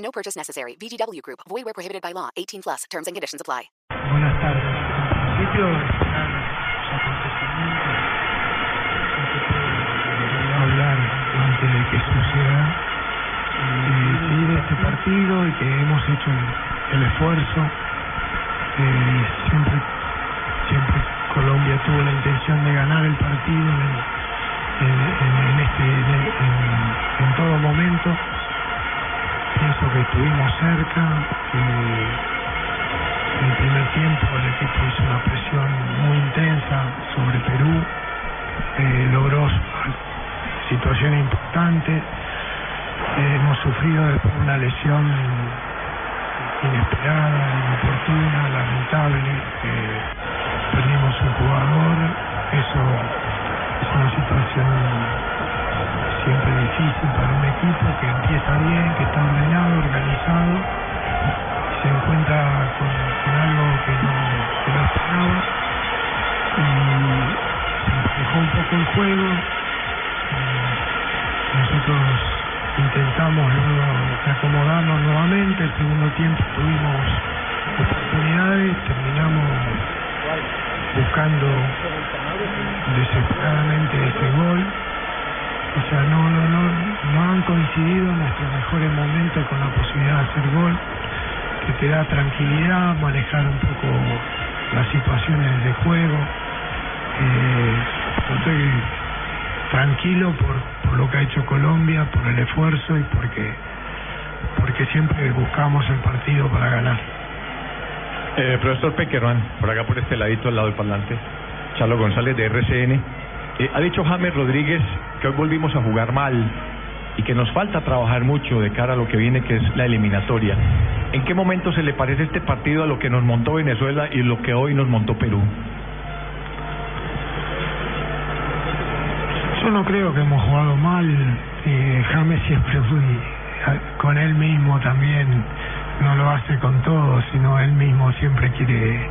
No purchase necessary. VGW Group. Void where prohibited by law. 18 plus. Terms and conditions apply. Buenas tardes. En principio, hablar de que suceda. Y seguir este partido y que hemos hecho el, el esfuerzo. Eh, siempre, siempre Colombia tuvo la intención de ganar el partido en, en- en- este, en- estuvimos cerca. en el primer tiempo el equipo hizo una presión muy intensa sobre Perú, eh, logró situaciones importantes, hemos sufrido después una lesión inesperada, inoportuna, lamentable, perdimos un jugador, eso es una situación difícil para un equipo que empieza bien, que está ordenado, organizado, se encuentra con, algo que no, que no esperaba y emparejó un poco el juego. Nosotros intentamos luego acomodarnos nuevamente, el segundo tiempo tuvimos oportunidades, terminamos buscando desesperadamente ese gol. O sea, no, no, no, no han coincidido nuestros mejores momentos con la posibilidad de hacer gol, que te da tranquilidad, manejar un poco las situaciones de juego. Eh, estoy tranquilo por, por lo que ha hecho Colombia, por el esfuerzo y porque, porque siempre buscamos el partido para ganar. Eh, profesor Peckerman, por acá por este ladito al lado del parlante, Charlo González de RCN. Eh, ha dicho James Rodríguez que hoy volvimos a jugar mal y que nos falta trabajar mucho de cara a lo que viene, que es la eliminatoria. ¿En qué momento se le parece este partido a lo que nos montó Venezuela y lo que hoy nos montó Perú? Yo no creo que hemos jugado mal. Eh, James siempre fui con él mismo también. No lo hace con todos, sino él mismo siempre quiere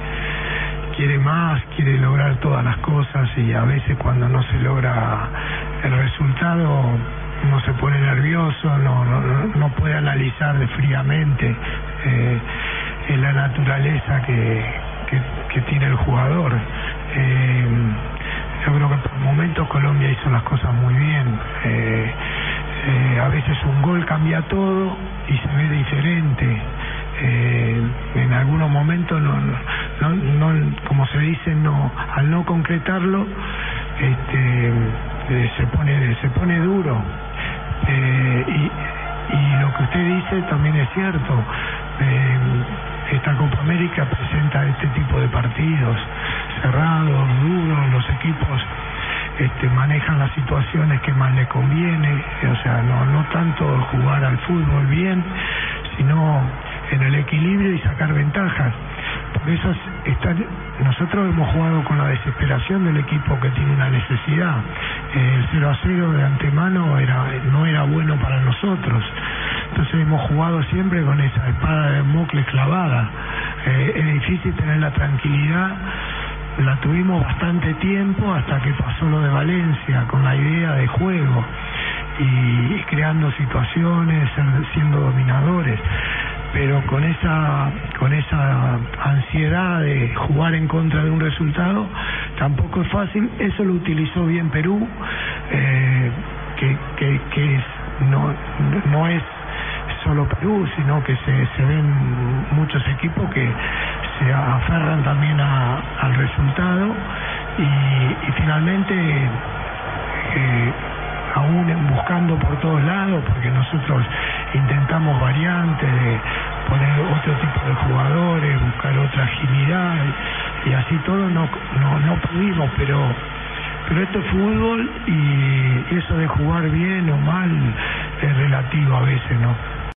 quiere más, quiere lograr todas las cosas y a veces cuando no se logra el resultado uno se pone nervioso, no, no, no- puede analizar fríamente eh, en la naturaleza que, que, tiene el jugador. Eh, yo creo que por momentos Colombia hizo las cosas muy bien. Eh, a veces un gol cambia todo y se ve diferente. En algunos momentos, no, no, no, como se dice, no, al no concretarlo, este, eh, se pone se pone duro. Eh, y, y lo que usted dice también es cierto. Eh, esta Copa América presenta este tipo de partidos cerrados, duros, los equipos este, manejan las situaciones que más les conviene, o sea, no, no tanto jugar al fútbol bien, equilibrio y sacar ventajas. Por eso es- están- nosotros hemos jugado con la desesperación del equipo que tiene una necesidad. Eh, el 0 a 0 de antemano era, no era bueno para nosotros. Entonces hemos jugado siempre con esa espada de Mocle clavada. Eh, es difícil tener la tranquilidad la tuvimos bastante tiempo hasta que pasó lo de Valencia con la idea de juego y, creando situaciones, siendo dominadores. Pero con esa con esa ansiedad de jugar en contra de un resultado tampoco es fácil. Eso lo utilizó bien Perú, eh, que, que, es, no, no es solo Perú, sino que se, se ven muchos equipos que se aferran también a- al resultado y, y finalmente eh, aún buscando por todos lados, porque nosotros intentamos variantes de poner otro tipo de jugadores, buscar otra agilidad y, así todo no, no, no pudimos, pero pero esto es fútbol y eso de jugar bien o mal es relativo a veces, ¿no?